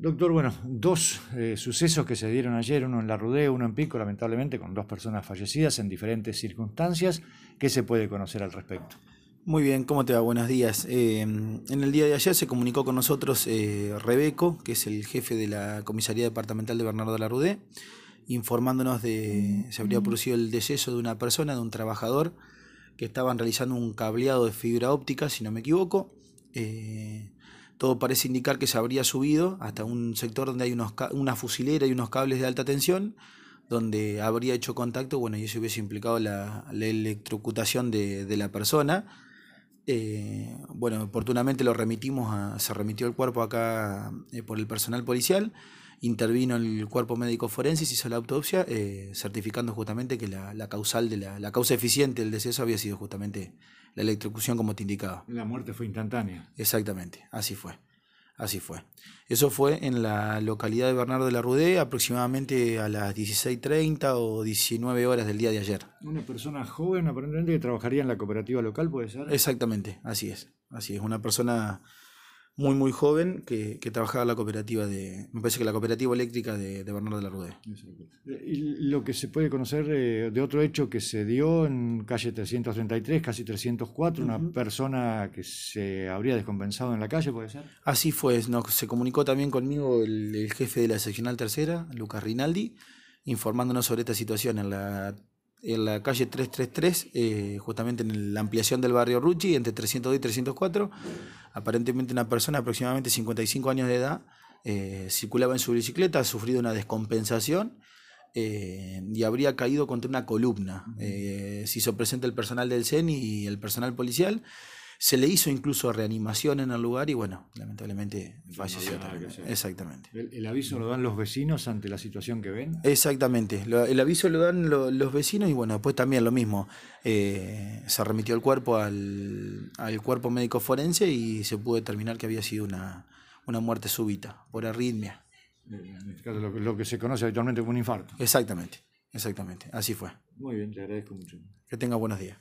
Doctor, bueno, dos eh, sucesos que se dieron ayer, uno en La Rudé, uno en Pico, lamentablemente, con dos personas fallecidas en diferentes circunstancias. ¿Qué se puede conocer al respecto? Muy bien, ¿cómo te va? Buenos días. Eh, en el día de ayer se comunicó con nosotros eh, Rebeco, que es el jefe de la Comisaría Departamental de Bernardo de la Rudé, informándonos de se habría producido el deceso de una persona, de un trabajador, que estaban realizando un cableado de fibra óptica, si no me equivoco. Eh, todo parece indicar que se habría subido hasta un sector donde hay unos, una fusilera y unos cables de alta tensión, donde habría hecho contacto, bueno, y eso hubiese implicado la, electrocutación de, la persona. Eh, bueno, oportunamente lo remitimos, a, se remitió el cuerpo acá eh, por el personal policial, intervino el cuerpo médico forense, se hizo la autopsia, eh, certificando justamente que la, causal de la, la, causa eficiente del deceso había sido justamente la electrocución como te indicaba. La muerte fue instantánea. Exactamente, así fue. Así fue. Eso fue en la localidad de Bernardo de la Rudé, aproximadamente a las 16.30 o 19 horas del día de ayer. Una persona joven, aparentemente, que trabajaría en la cooperativa local, ¿puede ser? Exactamente, así es. Así es, una persona muy, muy joven que, que, trabajaba en la cooperativa de, me parece que la cooperativa eléctrica de, de Bernardo de la Rudé. Y lo que se puede conocer eh, de otro hecho que se dio en calle 333, casi 304, una persona que se habría descompensado en la calle, ¿puede ser? Así fue, se comunicó también conmigo el, el jefe de la seccional tercera, Lucas Rinaldi, informándonos sobre esta situación en la en la calle 333, eh, justamente en la ampliación del barrio Rucci, entre 302 y 304. Aparentemente una persona aproximadamente 55 años de edad eh, circulaba en su bicicleta, ha sufrido una descompensación eh, y habría caído contra una columna. se hizo presente el personal del CEN y el personal policial se le hizo incluso reanimación en el lugar y bueno, lamentablemente falleció también. Exactamente. ¿El, aviso lo dan los vecinos ante la situación que ven? Exactamente. el aviso lo dan los vecinos y bueno, después también lo mismo. Eh, se remitió el cuerpo al, cuerpo médico forense y se pudo determinar que había sido una, muerte súbita por arritmia. En este caso, lo, lo que se conoce habitualmente como un infarto. Exactamente, exactamente. Así fue. Muy bien, te agradezco mucho. Que tenga buenos días.